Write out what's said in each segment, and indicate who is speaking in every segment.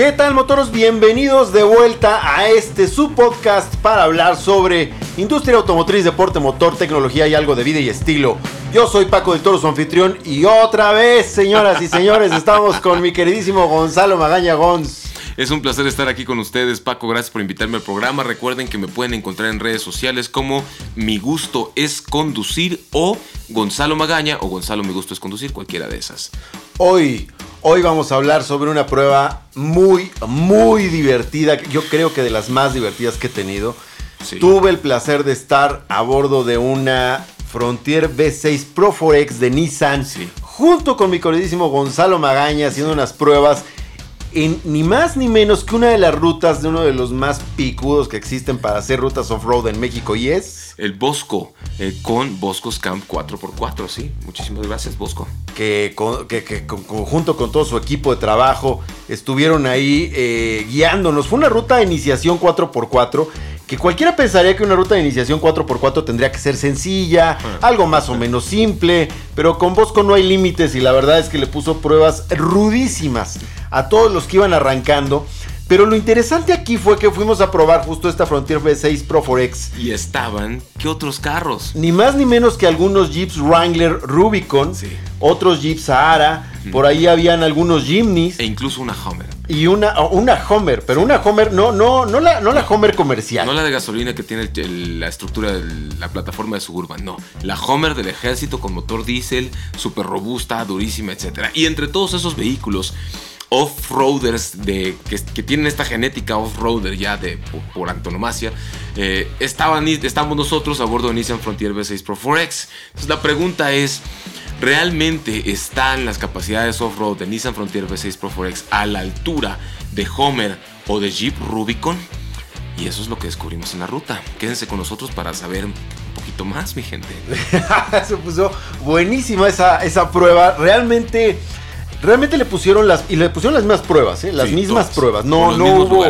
Speaker 1: ¿Qué tal motoros? Bienvenidos de vuelta a este su podcast para hablar sobre industria automotriz, deporte motor, tecnología y algo de vida y estilo. Yo soy Paco del Toro, su anfitrión, y otra vez, señoras y señores, estamos con mi queridísimo Gonzalo Magaña Gonz.
Speaker 2: Es un placer estar aquí con ustedes, Paco. Gracias por invitarme al programa. Recuerden que me pueden encontrar en redes sociales como Mi Gusto es Conducir o Gonzalo Magaña o Gonzalo Mi Gusto es Conducir, cualquiera de esas.
Speaker 1: Hoy, hoy vamos a hablar sobre una prueba muy, muy divertida. Yo creo que de las más divertidas que he tenido.
Speaker 2: Sí.
Speaker 1: Tuve el placer de estar a bordo de una Frontier V6 Pro 4X de Nissan.
Speaker 2: Sí.
Speaker 1: Junto con mi queridísimo Gonzalo Magaña haciendo unas pruebas en ni más ni menos que una de las rutas de uno de los más picudos que existen para hacer rutas off-road en México y es
Speaker 2: El Bosco eh, con Boscos Camp 4x4, sí. Muchísimas gracias, Bosco.
Speaker 1: que, con- que- que con- junto con todo su equipo de trabajo estuvieron ahí eh, guiándonos. Fue una ruta de iniciación 4x4 que cualquiera pensaría que una ruta de iniciación 4x4 tendría que ser sencilla,
Speaker 2: Ah.
Speaker 1: algo más o menos simple, pero con Bosco no hay límites y la verdad es que le puso pruebas rudísimas a todos los que iban arrancando. Pero lo interesante aquí fue que fuimos a probar justo esta Frontier V6 Pro 4X.
Speaker 2: Y estaban, ¿qué otros carros?
Speaker 1: Ni más ni menos que algunos Jeeps Wrangler Rubicon,
Speaker 2: Sí.
Speaker 1: otros Jeeps Sahara, por ahí habían algunos Jimneys
Speaker 2: E incluso una Hummer.
Speaker 1: y una, una Homer, pero una Homer, no, no, no la, no la Homer comercial.
Speaker 2: No la de gasolina que tiene el- el- la estructura de la plataforma de Suburban, no. La Homer del ejército con motor diésel, súper robusta, durísima, etc. Y entre todos esos vehículos off-roaders de, que, tienen esta genética off-roader ya de, por, por antonomasia, eh, estaban, estamos nosotros a bordo de Nissan Frontier V6 Pro 4X. Entonces la pregunta es, ¿realmente están las capacidades off-road de Nissan Frontier V6 Pro 4X a la altura de Homer o de Jeep Rubicon? Y eso es lo que descubrimos en la ruta. Quédense con nosotros para saber un poquito más, mi gente.
Speaker 1: Se puso buenísima esa, esa prueba. Realmente, realmente le pusieron las y le pusieron las mismas pruebas, ¿eh? las
Speaker 2: Sí,
Speaker 1: mismas
Speaker 2: todas.
Speaker 1: pruebas. No, no hubo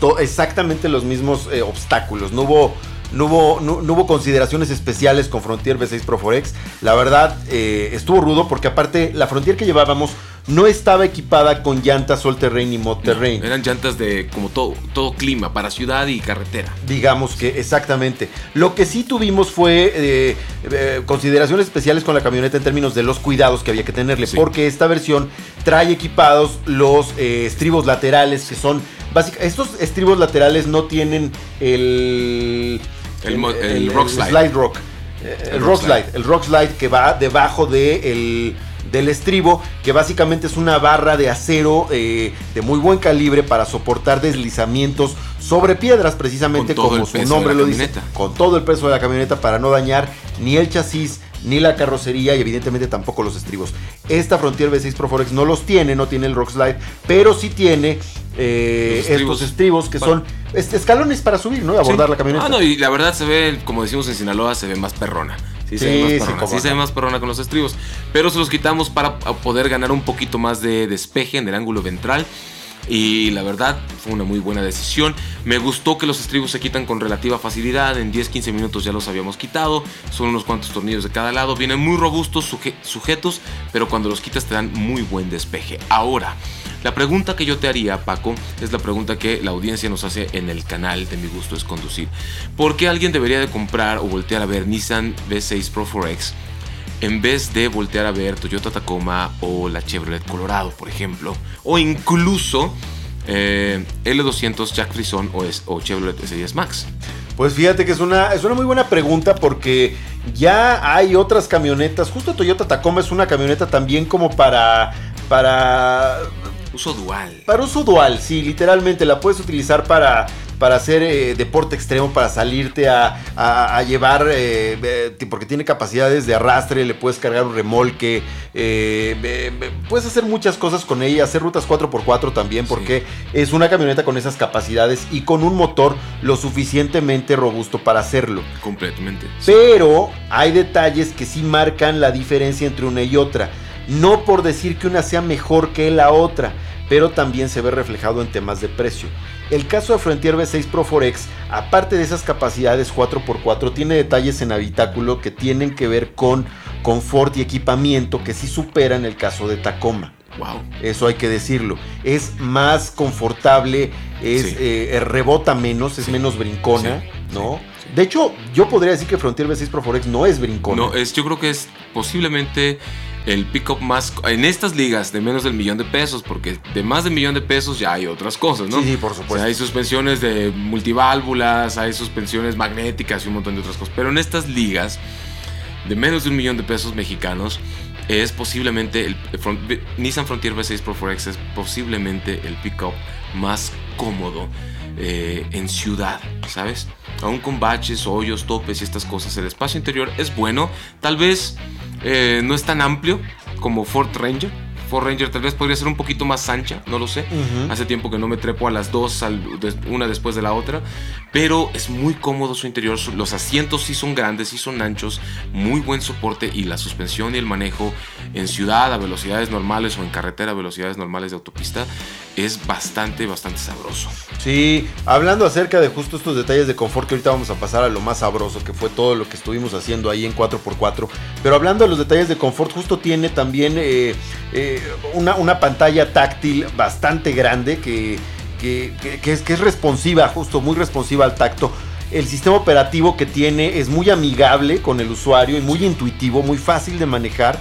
Speaker 1: to- exactamente los mismos eh, obstáculos. No hubo no hubo, no, no hubo consideraciones especiales con Frontier V6 Pro 4X. La verdad, eh, estuvo rudo porque aparte la Frontier que llevábamos no estaba equipada con llantas all terrain y mod terrain.
Speaker 2: Eran llantas de como todo, todo clima, para ciudad y carretera.
Speaker 1: Digamos que exactamente. Lo que sí tuvimos fue eh, eh, consideraciones especiales con la camioneta en términos de los cuidados que había que tenerle.
Speaker 2: Sí.
Speaker 1: Porque esta versión trae equipados los eh, estribos laterales que son... básica- estos estribos laterales no tienen el...
Speaker 2: El rock slide.
Speaker 1: rock. Eh, El, rock
Speaker 2: rock
Speaker 1: slide.
Speaker 2: slide.
Speaker 1: El rock slide que va debajo de el- del estribo, que básicamente es una barra de acero eh, de muy buen calibre para soportar deslizamientos sobre piedras, precisamente
Speaker 2: Con todo
Speaker 1: como
Speaker 2: el
Speaker 1: su
Speaker 2: peso
Speaker 1: nombre
Speaker 2: de la
Speaker 1: lo dice,
Speaker 2: camioneta.
Speaker 1: con todo el peso de la camioneta para no dañar ni el chasis ni la carrocería y evidentemente tampoco los estribos. Esta Frontier V6 Pro 4X no los tiene, no tiene el rock slide, pero sí tiene eh,
Speaker 2: estribos.
Speaker 1: estos estribos que son es- escalones para subir, ¿no? Y abordar
Speaker 2: Sí.
Speaker 1: la camioneta.
Speaker 2: Ah, no, y la verdad se ve, como decimos en Sinaloa, se ve más perrona. Sí, se ve más
Speaker 1: sí,
Speaker 2: perrona.
Speaker 1: cómo
Speaker 2: Sí, se ve más perrona con los estribos. Pero se los quitamos para poder ganar un poquito más de despeje en el ángulo ventral. Y la verdad fue una muy buena decisión. Me gustó que los estribos se quitan con relativa facilidad. En 10-15 minutos ya los habíamos quitado. Son unos cuantos tornillos de cada lado. Vienen muy robustos, suje- sujetos, pero cuando los quitas te dan muy buen despeje. Ahora, la pregunta que yo te haría, Paco, es la pregunta que la audiencia nos hace en el canal de Mi Gusto es Conducir. ¿Por qué alguien debería de comprar o voltear a ver Nissan V6 Pro 4X en vez de voltear a ver Toyota Tacoma o la Chevrolet Colorado, por ejemplo? O incluso eh, L200 Jack Frison o, es- o Chevrolet S10 Max.
Speaker 1: Pues fíjate que es una, es una muy buena pregunta porque ya hay otras camionetas. Justo Toyota Tacoma es una camioneta también como para. para.
Speaker 2: Uso dual.
Speaker 1: para uso dual, sí, literalmente la puedes utilizar para. Para hacer eh, deporte extremo, para salirte a, a- a llevar, eh, eh, porque tiene capacidades de arrastre, le puedes cargar un remolque, puedes hacer muchas cosas con ella, hacer rutas 4x4 también,
Speaker 2: Sí.
Speaker 1: porque es una camioneta con esas capacidades y con un motor lo suficientemente robusto para hacerlo.
Speaker 2: Completamente.
Speaker 1: Pero hay detalles que sí marcan la diferencia entre una y otra. No por decir que una sea mejor que la otra, pero también se ve reflejado en temas de precio. El caso de Frontier V6 Pro 4X, aparte de esas capacidades 4x4, tiene detalles en habitáculo que tienen que ver con confort y equipamiento que sí superan el caso de Tacoma.
Speaker 2: Wow.
Speaker 1: Eso hay que decirlo. Es más confortable, es
Speaker 2: Sí.
Speaker 1: eh, rebota menos, es
Speaker 2: Sí.
Speaker 1: menos brincona,
Speaker 2: Sí,
Speaker 1: ¿no? De hecho, yo podría decir que Frontier V6 Pro Forex no es brincona.
Speaker 2: No, es, yo creo que es posiblemente el pick-up más en estas ligas de menos del millón de pesos, porque de más del millón de pesos ya hay otras cosas, ¿no?
Speaker 1: Sí, sí, por
Speaker 2: O sea,
Speaker 1: supuesto.
Speaker 2: hay suspensiones de multiválvulas, hay suspensiones magnéticas y un montón de otras cosas. Pero en estas ligas de menos de un millón de pesos mexicanos es posiblemente el, el Front- Nissan Frontier V6 Pro Forex es posiblemente el pickup más cómodo eh, en ciudad, ¿sabes? Aún con baches, hoyos, topes y estas cosas, el espacio interior es bueno. Tal vez eh, no es tan amplio como Ford Ranger. Ranger tal vez podría ser un poquito más ancha, no lo sé. Hace tiempo que no me trepo a las dos, una después de la otra. Pero es muy cómodo su interior. Los asientos sí son grandes, sí son anchos. Muy buen soporte. Y la suspensión y el manejo en ciudad a velocidades normales o en carretera a velocidades normales de autopista es bastante, bastante sabroso.
Speaker 1: Sí, hablando acerca de justo estos detalles de confort, que ahorita vamos a pasar a lo más sabroso, que fue todo lo que estuvimos haciendo ahí en 4x4. Pero hablando de los detalles de confort, justo tiene también eh, eh, una, una pantalla táctil bastante grande que, que- es, que es responsiva, justo muy responsiva al tacto. El sistema operativo que tiene es muy amigable con el usuario y muy intuitivo, muy fácil de manejar.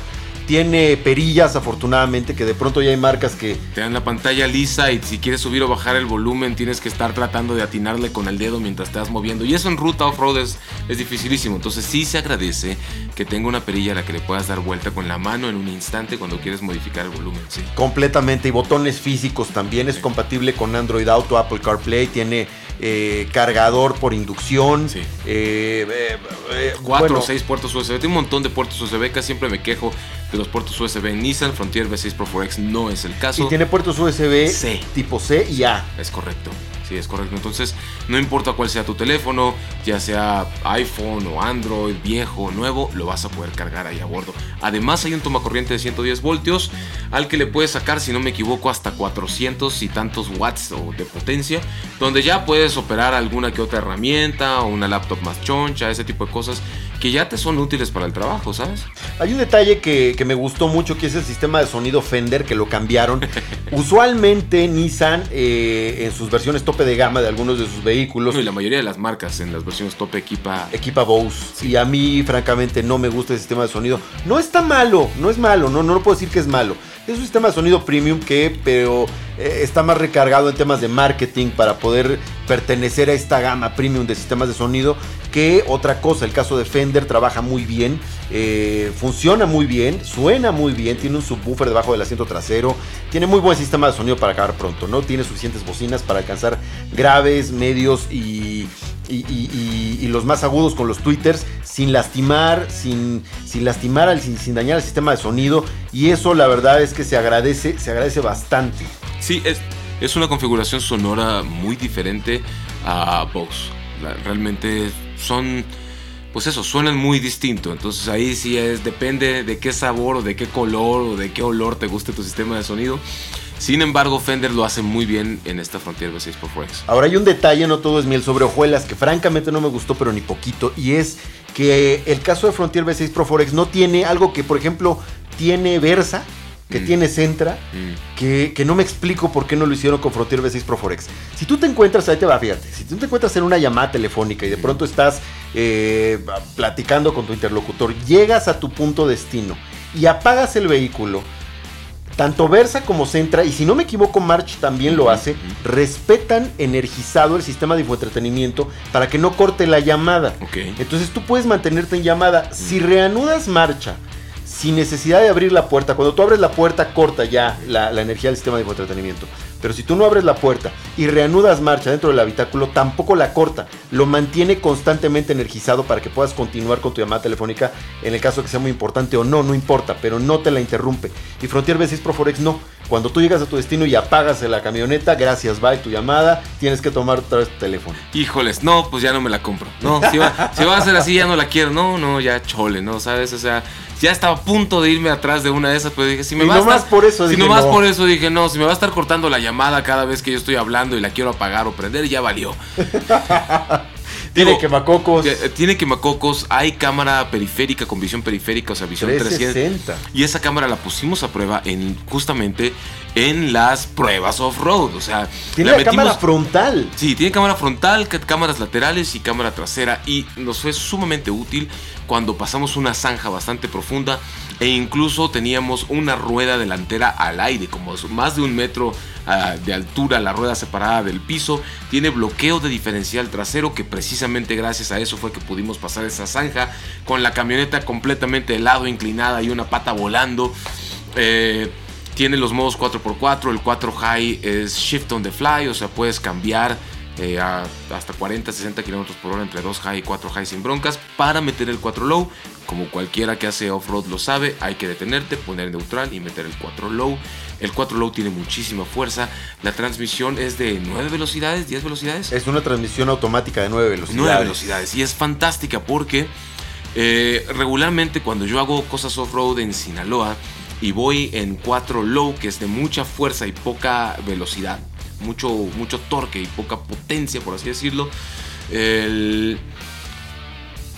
Speaker 1: Tiene perillas, afortunadamente, que de pronto ya hay marcas que,
Speaker 2: Te dan la pantalla lisa y si quieres subir o bajar el volumen tienes que estar tratando de atinarle con el dedo mientras te vas moviendo. Y eso en ruta off-road es, es dificilísimo. Entonces sí se agradece que tenga una perilla a la que le puedas dar vuelta con la mano en un instante cuando quieres modificar el volumen. Sí.
Speaker 1: Completamente, y botones físicos también. Es
Speaker 2: Sí.
Speaker 1: compatible con Android Auto, Apple CarPlay, tiene eh, cargador por inducción.
Speaker 2: Sí.
Speaker 1: eh, eh, eh,
Speaker 2: Cuatro
Speaker 1: bueno,
Speaker 2: o seis puertos USB. Tiene un montón de puertos USB. Casi siempre me quejo de los puertos USB en Nissan. Frontier V6 Pro 4X no es el caso.
Speaker 1: Y tiene puertos USB
Speaker 2: C.
Speaker 1: tipo C y A.
Speaker 2: Es correcto. Sí, es correcto. Entonces, no importa cuál sea tu teléfono, ya sea iPhone o Android, viejo o nuevo, lo vas a poder cargar ahí a bordo. Además, hay un tomacorriente de 110 voltios al que le puedes sacar, si no me equivoco, hasta 400 y tantos watts de potencia, donde ya puedes operar alguna que otra herramienta o una laptop más choncha, ese tipo de cosas que ya te son útiles para el trabajo, ¿sabes?
Speaker 1: Hay un detalle que, que me gustó mucho, que es el sistema de sonido Fender, que lo cambiaron. Usualmente Nissan, eh, en sus versiones tope de gama de algunos de sus vehículos,
Speaker 2: No, y la mayoría de las marcas en las versiones top equipa
Speaker 1: equipa Bose. Y a mí, francamente, no me gusta el sistema de sonido. No está malo, no es malo, no, no lo puedo decir que es malo. Es un sistema de sonido premium que, pero eh, está más recargado en temas de marketing para poder pertenecer a esta gama premium de sistemas de sonido que otra cosa. El caso de Fender trabaja muy bien, eh, funciona muy bien, suena muy bien, tiene un subwoofer debajo del asiento trasero, tiene muy buen sistema de sonido para acabar pronto, ¿no? Tiene suficientes bocinas para alcanzar graves, medios y, y, los más agudos con los tweeters sin lastimar, sin, sin lastimar, al, sin, sin dañar el sistema de sonido. Y eso la verdad es que se agradece, se agradece bastante.
Speaker 2: Sí, es, es una configuración sonora muy diferente a. La- realmente son, pues eso, suenan muy distinto. Entonces ahí sí es, depende de qué sabor o de qué color o de qué olor te guste tu sistema de sonido. Sin embargo, Fender lo hace muy bien en esta Frontier V6 Pro Forex.
Speaker 1: Ahora hay un detalle, no todo es miel sobre hojuelas, que francamente no me gustó, pero ni poquito. Y es que el caso de Frontier V6 Pro Forex no tiene algo que, por ejemplo, tiene Versa, que
Speaker 2: Mm.
Speaker 1: tiene Centra,
Speaker 2: Mm,
Speaker 1: que, que no me explico por qué no lo hicieron con Frontier V6 Pro Forex. Si tú te encuentras, ahí te va, fíjate, si tú te encuentras en una llamada telefónica y de pronto estás eh, platicando con tu interlocutor, llegas a tu punto destino y apagas el vehículo, tanto Versa como Centra, y si no me equivoco, March también lo hace, respetan energizado el sistema de infoentretenimiento para que no corte la llamada. Entonces tú puedes mantenerte en llamada. Si reanudas marcha sin necesidad de abrir la puerta, cuando tú abres la puerta corta ya la, energía del sistema de entretenimiento. Pero si tú no abres la puerta y reanudas marcha dentro del habitáculo, tampoco la corta. Lo mantiene constantemente energizado para que puedas continuar con tu llamada telefónica en el caso de que sea muy importante o no, no importa, pero no te la interrumpe. Y Frontier V6 Pro Forex no. Cuando tú llegas a tu destino y apagas la camioneta, gracias, bye tu llamada, tienes que tomar otra vez tu teléfono.
Speaker 2: Híjoles, no, pues ya no me la compro. No, si va, si va a ser así, ya no la quiero. No, no, ya chole, ¿no? ¿Sabes? O sea, ya estaba a punto de irme atrás de una de esas, pero dije, si me
Speaker 1: Y
Speaker 2: va a estar-
Speaker 1: por eso
Speaker 2: Si
Speaker 1: dije,
Speaker 2: nomás
Speaker 1: no.
Speaker 2: por eso dije, no, si me va a estar cortando la llamada cada vez que yo estoy hablando y la quiero apagar o prender, ya valió.
Speaker 1: tiene quemacocos.
Speaker 2: Eh, tiene quemacocos, hay cámara periférica con visión periférica, o sea, visión 360. Y esa cámara la pusimos a prueba en justamente en las pruebas off-road. O sea,
Speaker 1: tiene la, cámara frontal.
Speaker 2: Sí, tiene cámara frontal, cámaras laterales y cámara trasera. Y nos fue sumamente útil cuando pasamos una zanja bastante profunda e incluso teníamos una rueda delantera al aire, como más de un metro ah, de altura, la rueda separada del piso. Tiene bloqueo de diferencial trasero, que precisamente gracias a eso fue que pudimos pasar esa zanja con la camioneta completamente de lado inclinada y una pata volando. Eh, tiene los modos 4x4, el 4 high es shift on the fly, o sea, puedes cambiar eh, hasta 40, 60 kilómetros por hora entre 2 high y 4 high sin broncas. Para meter el 4 low, como cualquiera que hace off-road lo sabe, hay que detenerte, poner neutral y meter el 4 low. El 4 low tiene muchísima fuerza. La transmisión es de 9 velocidades, 10 velocidades.
Speaker 1: Es una transmisión automática de 9 velocidades.
Speaker 2: 9 velocidades. Y es fantástica porque eh, regularmente cuando yo hago cosas off-road en Sinaloa y voy en 4 low, que es de mucha fuerza y poca velocidad, mucho, mucho torque y poca potencia, por así decirlo. y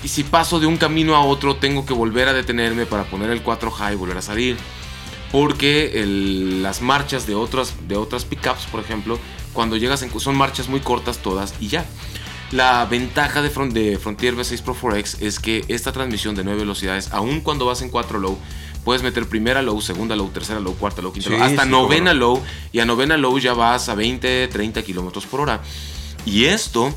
Speaker 2: si paso de un camino a otro, tengo que volver a detenerme para poner el 4 high y volver a salir. Porque las marchas de otras, de otras pickups, por ejemplo, cuando llegas en, son marchas muy cortas todas y ya. La ventaja de, de Frontier V6 Pro 4X es que esta transmisión de 9 velocidades, aun cuando vas en 4 low, puedes meter primera low, segunda low, tercera low, cuarta low, quinta low, hasta novena low. Y a novena low ya vas a 20, 30 kilómetros por hora. Y esto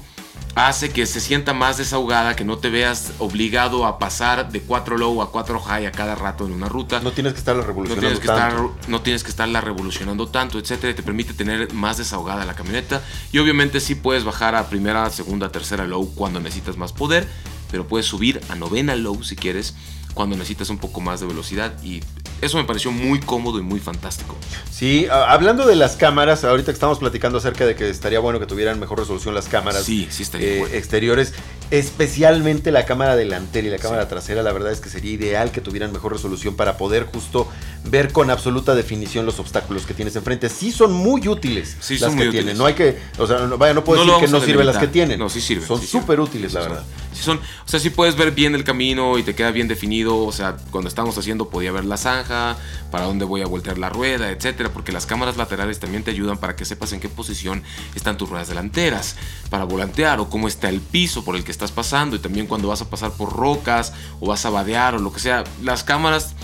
Speaker 2: hace que se sienta más desahogada, que no te veas obligado a pasar de 4 low a 4 high a cada rato en una ruta.
Speaker 1: No tienes que estarla revolucionando
Speaker 2: no tienes que tanto. Estar, no tienes que estarla revolucionando tanto, etcétera. Te permite tener más desahogada la camioneta. Y obviamente sí puedes bajar a primera, segunda, tercera low cuando necesitas más poder, pero puedes subir a novena low si quieres cuando necesitas un poco más de velocidad y eso me pareció muy cómodo y muy fantástico.
Speaker 1: Sí, hablando de las cámaras, ahorita que estamos platicando acerca de que estaría bueno que tuvieran mejor resolución las cámaras
Speaker 2: sí, sí estaría
Speaker 1: eh, exteriores, especialmente la cámara delantera y la cámara trasera, la verdad es que sería ideal que tuvieran mejor resolución para poder justo ver con absoluta definición los obstáculos que tienes enfrente. Sí son muy útiles
Speaker 2: sí,
Speaker 1: las
Speaker 2: son
Speaker 1: que
Speaker 2: muy
Speaker 1: tienen,
Speaker 2: útiles.
Speaker 1: no hay que, o sea, no, vaya, no puedo decir que no sirven las que tienen.
Speaker 2: No, sí sirven.
Speaker 1: Son
Speaker 2: sí
Speaker 1: súper útiles, la verdad.
Speaker 2: Sí son, o sea, sí puedes ver bien el camino y te queda bien definido, o sea, cuando estábamos haciendo podía ver la zanja, para dónde voy a voltear la rueda, etcétera, porque las cámaras laterales también te ayudan para que sepas en qué posición están tus ruedas delanteras, para volantear o cómo está el piso por el que estás pasando y también cuando vas a pasar por rocas o vas a vadear o lo que sea. Las cámaras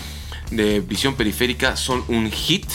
Speaker 2: de visión periférica son un hit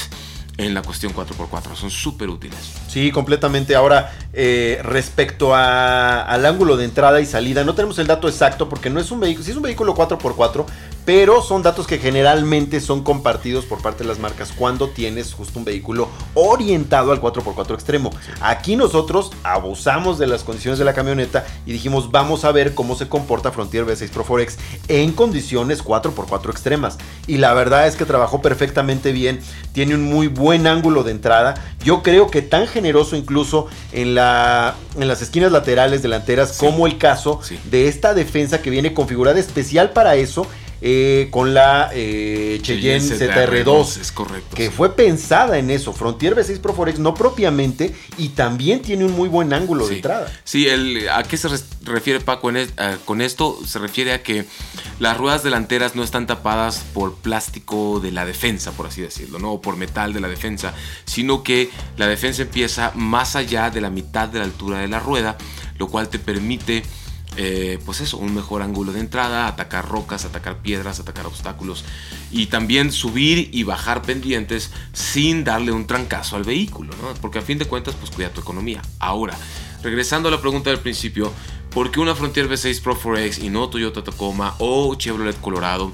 Speaker 2: en la cuestión 4x4, son súper útiles.
Speaker 1: Sí, completamente. Ahora, eh, respecto al ángulo de entrada y salida, no tenemos el dato exacto porque no es un vehículo, sí es un vehículo 4x4, pero son datos que generalmente son compartidos por parte de las marcas cuando tienes justo un vehículo orientado al 4x4 extremo. Aquí nosotros abusamos de las condiciones de la camioneta y dijimos vamos a ver cómo se comporta Frontier V6 Pro 4X en condiciones 4x4 extremas. Y la verdad es que trabajó perfectamente bien, tiene un muy buen ángulo de entrada. Yo creo que tan generoso incluso en, la, en las esquinas laterales delanteras
Speaker 2: Sí.
Speaker 1: como el caso
Speaker 2: Sí.
Speaker 1: de esta defensa que viene configurada especial para eso eh, con la eh, Cheyenne ZR2.
Speaker 2: Es correcto.
Speaker 1: Que
Speaker 2: sí.
Speaker 1: fue pensada en eso. Frontier V6 Pro 4X no propiamente y también tiene un muy buen ángulo de entrada.
Speaker 2: Sí, el, ¿a qué se refiere Paco en con esto? Se refiere a que las ruedas delanteras no están tapadas por plástico de la defensa, por así decirlo, ¿no? O por metal de la defensa, sino que la defensa empieza más allá de la mitad de la altura de la rueda, lo cual te permite... eh, pues eso, un mejor ángulo de entrada, atacar rocas, atacar piedras, atacar obstáculos y también subir y bajar pendientes sin darle un trancazo al vehículo, ¿no? Porque a fin de cuentas, pues cuida tu economía. Ahora, regresando a la pregunta del principio, ¿por qué una Frontier V6 Pro 4X y no Toyota Tacoma o Chevrolet Colorado?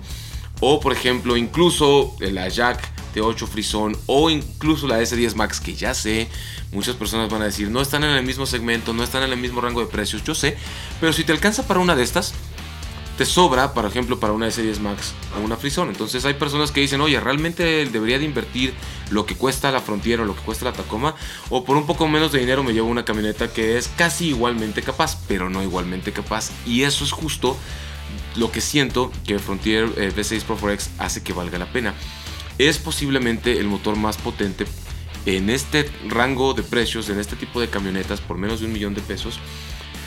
Speaker 2: O por ejemplo, incluso la Jack T8 Frison o incluso la S10 Max, que ya sé, muchas personas van a decir, no están en el mismo segmento, no están en el mismo rango de precios, yo sé, pero si te alcanza para una de estas, te sobra, por ejemplo, para una S10 Max o una Frison. Entonces hay personas que dicen, oye, realmente debería de invertir lo que cuesta la Frontier o lo que cuesta la Tacoma, o por un poco menos de dinero me llevo una camioneta que es casi igualmente capaz, pero no igualmente capaz. Y eso es justo lo que siento que Frontier eh, V6 Pro 4X hace que valga la pena. Es posiblemente el motor más potente en este rango de precios, en este tipo de camionetas por menos de un millón de pesos.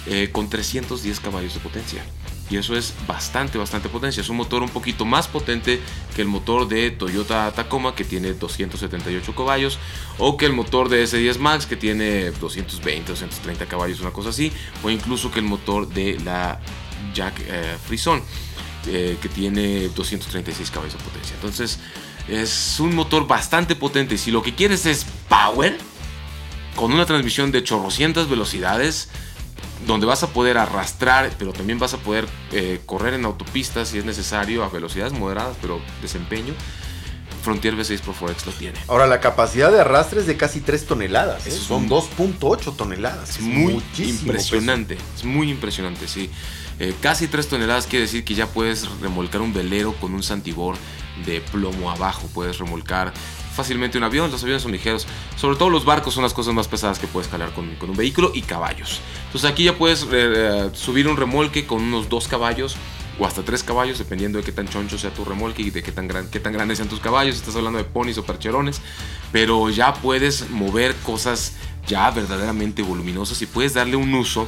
Speaker 2: eh, con 310 caballos de potencia. Y eso es bastante, bastante potencia. Es un motor un poquito más potente que el motor de Toyota Tacoma que tiene 278 caballos. O que el motor de S10 Max que tiene 220, 230 caballos, una cosa así. O incluso que el motor de la Jack eh, Frison eh, que tiene 236 caballos de potencia. Entonces es un motor bastante potente. Si lo que quieres es power, con una transmisión de chorrocientas velocidades, donde vas a poder arrastrar, pero también vas a poder eh, correr en autopistas si es necesario a velocidades moderadas, pero desempeño. Frontier V6 Pro Forex lo tiene.
Speaker 1: Ahora, la capacidad de arrastre es de casi 3 toneladas. ¿eh? Son 2.8 toneladas.
Speaker 2: Es, muy impresionante. Es muy impresionante, sí. Eh, casi 3 toneladas quiere decir que ya puedes remolcar un velero con un santibor de plomo abajo. Puedes remolcar fácilmente un avión, los aviones son ligeros. Sobre todo los barcos son las cosas más pesadas que puedes calar con, un vehículo y caballos. Entonces aquí ya puedes eh, eh, subir un remolque con unos dos caballos o hasta tres caballos, dependiendo de qué tan choncho sea tu remolque y de qué tan, gran, qué tan grandes sean tus caballos. Estás hablando de ponis o percherones, pero ya puedes mover cosas ya verdaderamente voluminosas y puedes darle un uso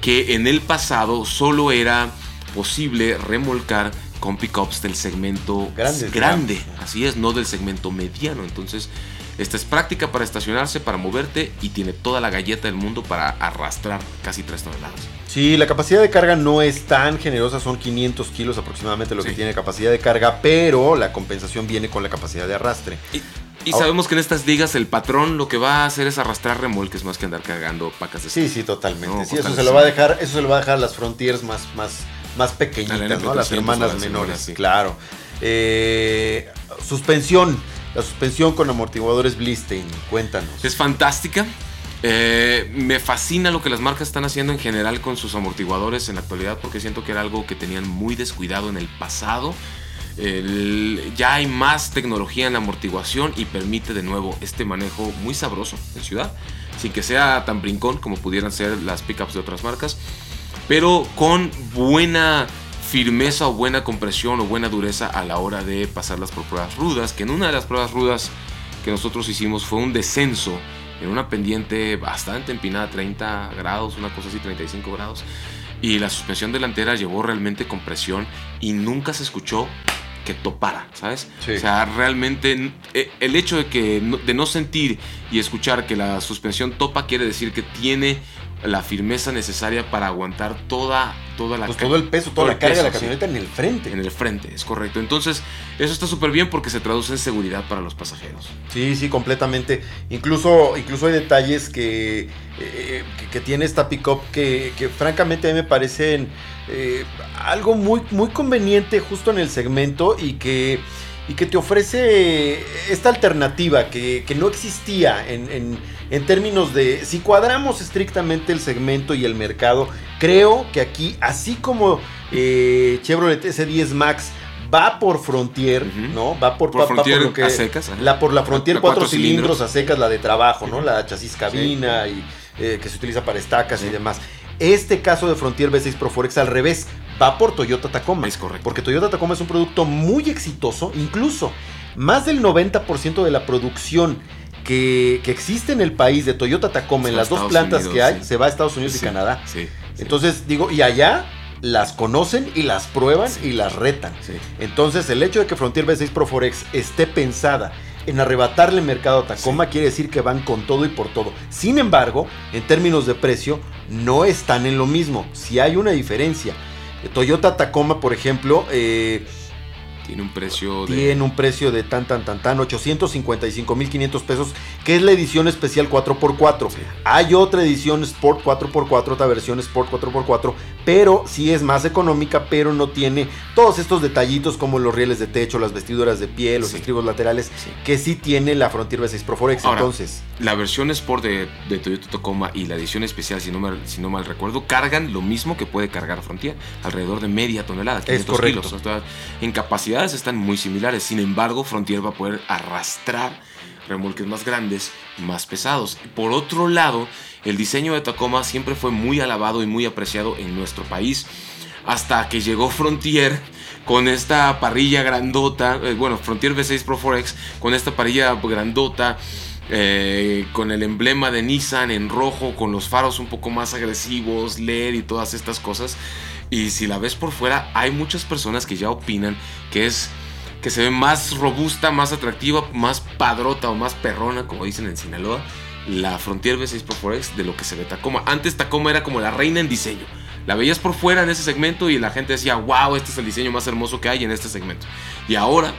Speaker 2: que en el pasado solo era posible remolcar con pickups del segmento grande, así es, no del segmento mediano. Entonces, esta es práctica para estacionarse, para moverte y tiene toda la galleta del mundo para arrastrar casi 3 toneladas.
Speaker 1: Sí, la capacidad de carga no es tan generosa, son 500 kilos aproximadamente lo que tiene capacidad de carga, pero la compensación viene con la capacidad de arrastre.
Speaker 2: Y, sabemos que en estas ligas el patrón lo que va a hacer es arrastrar remolques más que andar cargando pacas de
Speaker 1: Sí, sí, totalmente. eso se lo va a dejar, eso se lo va a dejar a las frontiers más, más, más pequeñitas, ¿no? Las hermanas menores, claro. Eh, suspensión, la suspensión con amortiguadores Blistein, cuéntanos.
Speaker 2: Es fantástica. Eh, me fascina lo que las marcas están haciendo en general con sus amortiguadores en la actualidad porque siento que era algo que tenían muy descuidado en el pasado. Ya hay más tecnología en la amortiguación y permite de nuevo este manejo muy sabroso en ciudad, sin que sea tan brincón como pudieran ser las pickups de otras marcas pero con buena firmeza o buena compresión o buena dureza a la hora de pasarlas por pruebas rudas, que en una de las pruebas rudas que nosotros hicimos fue un descenso en una pendiente bastante empinada, 30 grados, una cosa así, 35 grados, y la suspensión delantera llevó realmente compresión y nunca se escuchó que topara, ¿sabes? O sea, realmente eh, el hecho de que de no sentir y escuchar que la suspensión topa quiere decir que tiene la firmeza necesaria para aguantar toda, toda la
Speaker 1: pues todo el peso, toda la carga de la camioneta en el frente.
Speaker 2: En el frente, es correcto. Entonces, eso está súper bien porque se traduce en seguridad para los pasajeros.
Speaker 1: Sí, sí, completamente. Incluso, incluso hay detalles que, eh, que, tiene esta pickup que, que francamente a mí me parecen eh, algo muy, muy conveniente justo en el segmento y que y que te ofrece esta alternativa que, no existía en, términos de, si cuadramos estrictamente el segmento y el mercado, creo que aquí, así como eh, Chevrolet S10 Max va por Frontier, ¿no? Va por,
Speaker 2: por Frontier a secas.
Speaker 1: La, por la Frontier cuatro, cilindros, a secas, la de trabajo, ¿no? La chasis cabina y eh, que se utiliza para estacas y demás. Este caso de Frontier V6 Pro Forex al revés, va por Toyota Tacoma.
Speaker 2: Es correcto.
Speaker 1: Porque Toyota Tacoma es un producto muy exitoso, incluso más del 90% de la producción que, existe en el país de Toyota Tacoma, en las dos plantas que hay, se va a Estados Unidos y Canadá.
Speaker 2: Sí,
Speaker 1: Entonces, digo, y allá las conocen y las prueban y las retan. Entonces, el hecho de que Frontier V6 Pro Forex esté pensada en arrebatarle mercado a Tacoma quiere decir que van con todo y por todo. Sin embargo, en términos de precio, no están en lo mismo. Si hay una diferencia. Toyota Tacoma, por ejemplo, eh,
Speaker 2: tiene un precio de...
Speaker 1: Tiene un precio de tan, tan, tan, tan, 855.500 pesos, que es la edición especial 4x4. Hay otra edición Sport 4x4, otra versión Sport 4x4, pero sí es más económica, pero no tiene todos estos detallitos como los rieles de techo, las vestiduras de piel, los estribos laterales, que sí tiene la Frontier V6 Pro Forex. entonces,
Speaker 2: la versión Sport de, Toyota Tacoma y la edición especial, si no, mal, si no mal recuerdo, cargan lo mismo que puede cargar Frontier, alrededor de media tonelada, 500
Speaker 1: es
Speaker 2: kilos. En capacidad están muy similares, sin embargo Frontier va a poder arrastrar remolques más grandes, más pesados. Por otro lado, el diseño de Tacoma siempre fue muy alabado y muy apreciado en nuestro país, hasta que llegó Frontier con esta parrilla grandota, eh, bueno, Frontier V6 Pro Forex, con esta parrilla grandota, eh, con el emblema de Nissan en rojo, con los faros un poco más agresivos, LED y todas estas cosas. Y si la ves por fuera, hay muchas personas que ya opinan que es que se ve más robusta, más atractiva, más padrota o más perrona, como dicen en Sinaloa, la Frontier V6 Pro Forex de lo que se ve Tacoma. Antes Tacoma era como la reina en diseño. La veías por fuera en ese segmento y la gente decía, wow, este es el diseño más hermoso que hay en este segmento. Y ahora,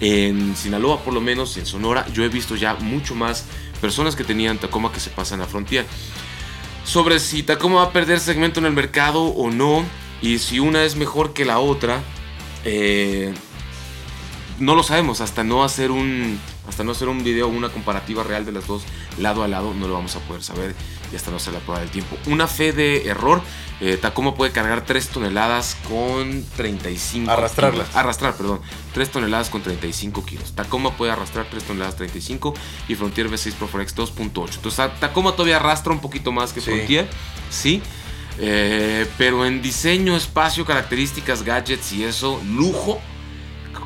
Speaker 2: en Sinaloa por lo menos, en Sonora, yo he visto ya mucho más personas que tenían Tacoma que se pasan a Frontier. Sobre si Tacoma va a perder segmento en el mercado o no, y si una es mejor que la otra, eh, no lo sabemos hasta no hacer un hasta no hacer un video una comparativa real de las dos lado a lado no lo vamos a poder saber y hasta no hacer la prueba del tiempo. Una fe de error eh, Tacoma puede cargar 3 toneladas con 35
Speaker 1: arrastrarlas.
Speaker 2: arrastrar perdón. 3 toneladas con 35 kilos. Tacoma puede arrastrar 3 toneladas 35 y Frontier V6 Pro Forex 2.8 entonces Tacoma todavía arrastra un poquito más que Frontier sí eh, pero en diseño, espacio, características, gadgets y eso, lujo,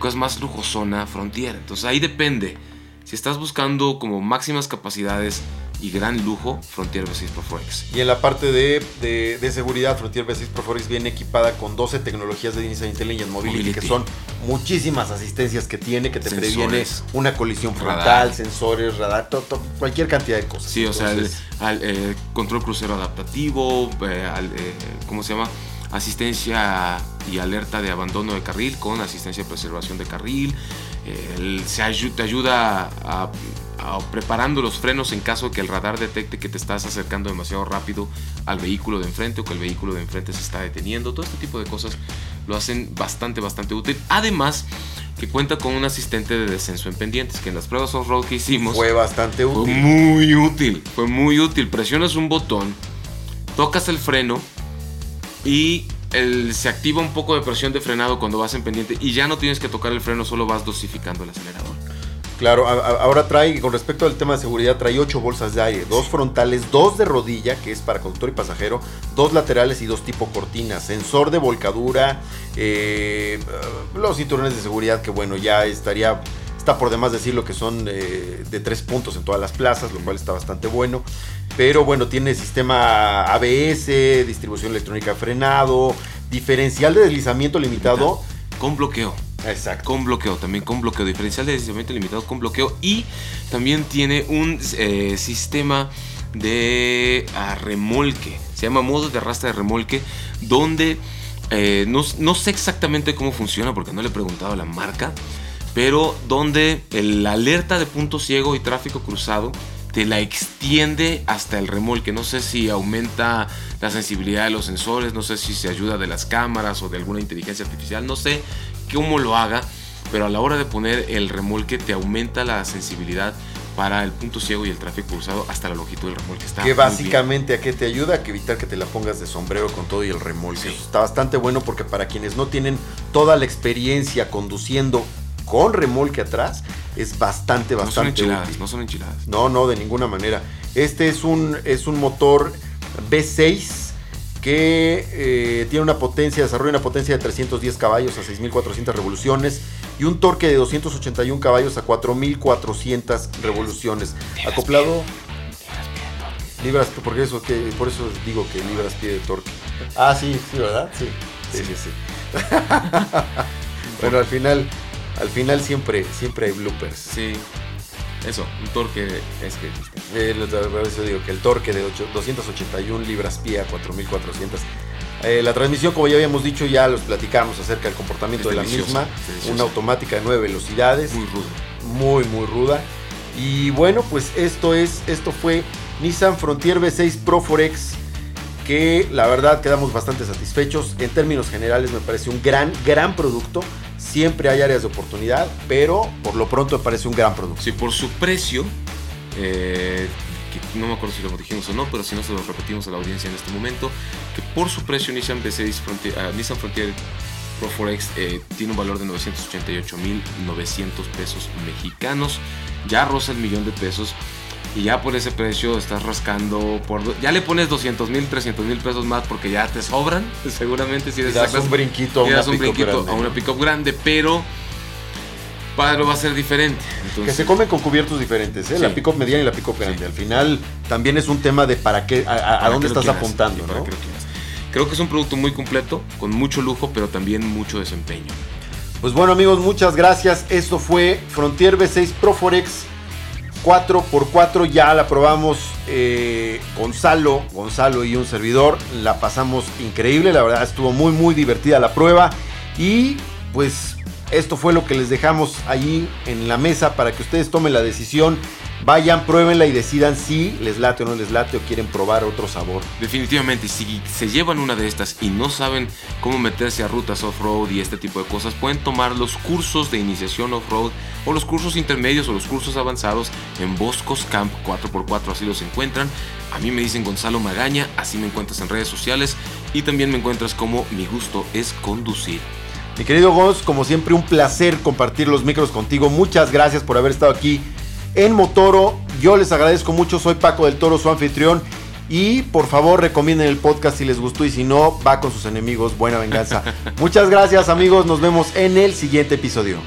Speaker 2: es más lujosona Frontier. Entonces ahí depende. Si estás buscando como máximas capacidades y gran lujo, Frontier V6 Pro Forex.
Speaker 1: Y en la parte de, seguridad, Frontier V6 Pro Forex viene equipada con 12 tecnologías de Nissan Intelligent Mobility, que son muchísimas asistencias que tiene, que te previene una colisión frontal, sensores, radar, cualquier cantidad de cosas.
Speaker 2: Sí, o sea, el, eh, control crucero adaptativo, eh, eh, ¿cómo se llama? Asistencia y alerta de abandono de carril con asistencia de preservación de carril. se te ayuda a, preparando los frenos en caso de que el radar detecte que te estás acercando demasiado rápido al vehículo de enfrente o que el vehículo de enfrente se está deteniendo. Todo este tipo de cosas lo hacen bastante, bastante útil. Además, que cuenta con un asistente de descenso en pendientes, que en las pruebas off-road que hicimos
Speaker 1: fue bastante útil.
Speaker 2: Fue muy útil, fue muy útil. Presionas un botón, tocas el freno y se activa un poco de presión de frenado cuando vas en pendiente y ya no tienes que tocar el freno, solo vas dosificando el acelerador.
Speaker 1: Claro, ahora trae, con respecto al tema de seguridad, trae ocho bolsas de aire, dos frontales, dos de rodilla, que es para conductor y pasajero, dos laterales y dos tipo cortina, sensor de volcadura, eh, los cinturones de seguridad, que bueno, ya estaría Está por demás decir lo que son eh, de tres puntos en todas las plazas, lo cual está bastante bueno. Pero bueno, tiene sistema ABS, distribución electrónica frenado, diferencial de deslizamiento limitado.
Speaker 2: Con bloqueo.
Speaker 1: Exacto.
Speaker 2: Con bloqueo, también con bloqueo. Diferencial de deslizamiento limitado con bloqueo. Y también tiene un eh, sistema de remolque. Se llama modo de arrastre de remolque. Donde eh, no, no, sé exactamente cómo funciona porque no le he preguntado a la marca pero donde la alerta de punto ciego y tráfico cruzado te la extiende hasta el remolque. No sé si aumenta la sensibilidad de los sensores, no sé si se ayuda de las cámaras o de alguna inteligencia artificial, no sé cómo lo haga, pero a la hora de poner el remolque te aumenta la sensibilidad para el punto ciego y el tráfico cruzado hasta la longitud del remolque.
Speaker 1: Está que básicamente a qué te ayuda, que evitar que te la pongas de sombrero con todo y el remolque. está bastante bueno porque para quienes no tienen toda la experiencia conduciendo con remolque atrás es bastante, bastante. No son
Speaker 2: enchiladas, no son enchiladas.
Speaker 1: No, no, de ninguna manera. Este es un, es un motor V6 que eh, tiene una potencia, desarrolla una potencia de 310 caballos a 6.400 revoluciones y un torque de 281 caballos a 4.400 revoluciones. Acoplado... Libras, porque eso, que, por eso digo que libras pie de torque. Ah, sí, sí, ¿verdad? Sí, sí, sí. sí. bueno, al final al final siempre, siempre hay bloopers.
Speaker 2: Sí. Eso, un torque es que...
Speaker 1: Eh, eso digo que el torque de 281 libras pie a 4400. Eh, la transmisión, como ya habíamos dicho, ya los platicamos acerca del comportamiento de la misma. Una automática de 9 velocidades.
Speaker 2: Muy ruda.
Speaker 1: Muy, muy ruda. Y bueno, pues esto es, esto fue Nissan Frontier V6 Pro Forex. Que la verdad quedamos bastante satisfechos. En términos generales me parece un gran, gran producto. Siempre hay áreas de oportunidad, pero por lo pronto me parece un gran producto.
Speaker 2: Sí, por su precio, eh, que no me acuerdo si lo dijimos o no, pero si no se lo repetimos a la audiencia en este momento, que por su precio Nissan V6 Frontier, uh, Nissan Frontier Pro Forex eh, tiene un valor de 988.900 pesos mexicanos, ya roza el millón de pesos y ya por ese precio estás rascando por ya le pones 200 mil 300 mil pesos más porque ya te sobran seguramente si
Speaker 1: eres das un brinquito a una
Speaker 2: un brinquito a una pickup grande pero Pero va a ser diferente.
Speaker 1: Que se comen con cubiertos diferentes, ¿eh? la pick mediana y la pick grande. Al final también es un tema de para qué, a, dónde estás apuntando, ¿no?
Speaker 2: Creo que es un producto muy completo, con mucho lujo, pero también mucho desempeño.
Speaker 1: Pues bueno amigos, muchas gracias. Esto fue Frontier V6 Proforex 4x4. Ya la probamos eh, Gonzalo, Gonzalo y un servidor. La pasamos increíble, la verdad estuvo muy muy divertida la prueba. Y pues esto fue lo que les dejamos ahí en la mesa para que ustedes tomen la decisión Vayan, pruébenla y decidan si les late o no les late o quieren probar otro sabor.
Speaker 2: Definitivamente, si se llevan una de estas y no saben cómo meterse a rutas off-road y este tipo de cosas, pueden tomar los cursos de iniciación off-road o los cursos intermedios o los cursos avanzados en Boscos Camp 4x4, así los encuentran. A mí me dicen Gonzalo Magaña, así me encuentras en redes sociales y también me encuentras como mi gusto es conducir.
Speaker 1: Mi querido Gonz, como siempre un placer compartir los micros contigo. Muchas gracias por haber estado aquí en Motoro. Yo les agradezco mucho, soy Paco del Toro, su anfitrión. Y por favor recomienden el podcast si les gustó y si no, va con sus enemigos. Buena venganza. Muchas gracias amigos, nos vemos en el siguiente episodio.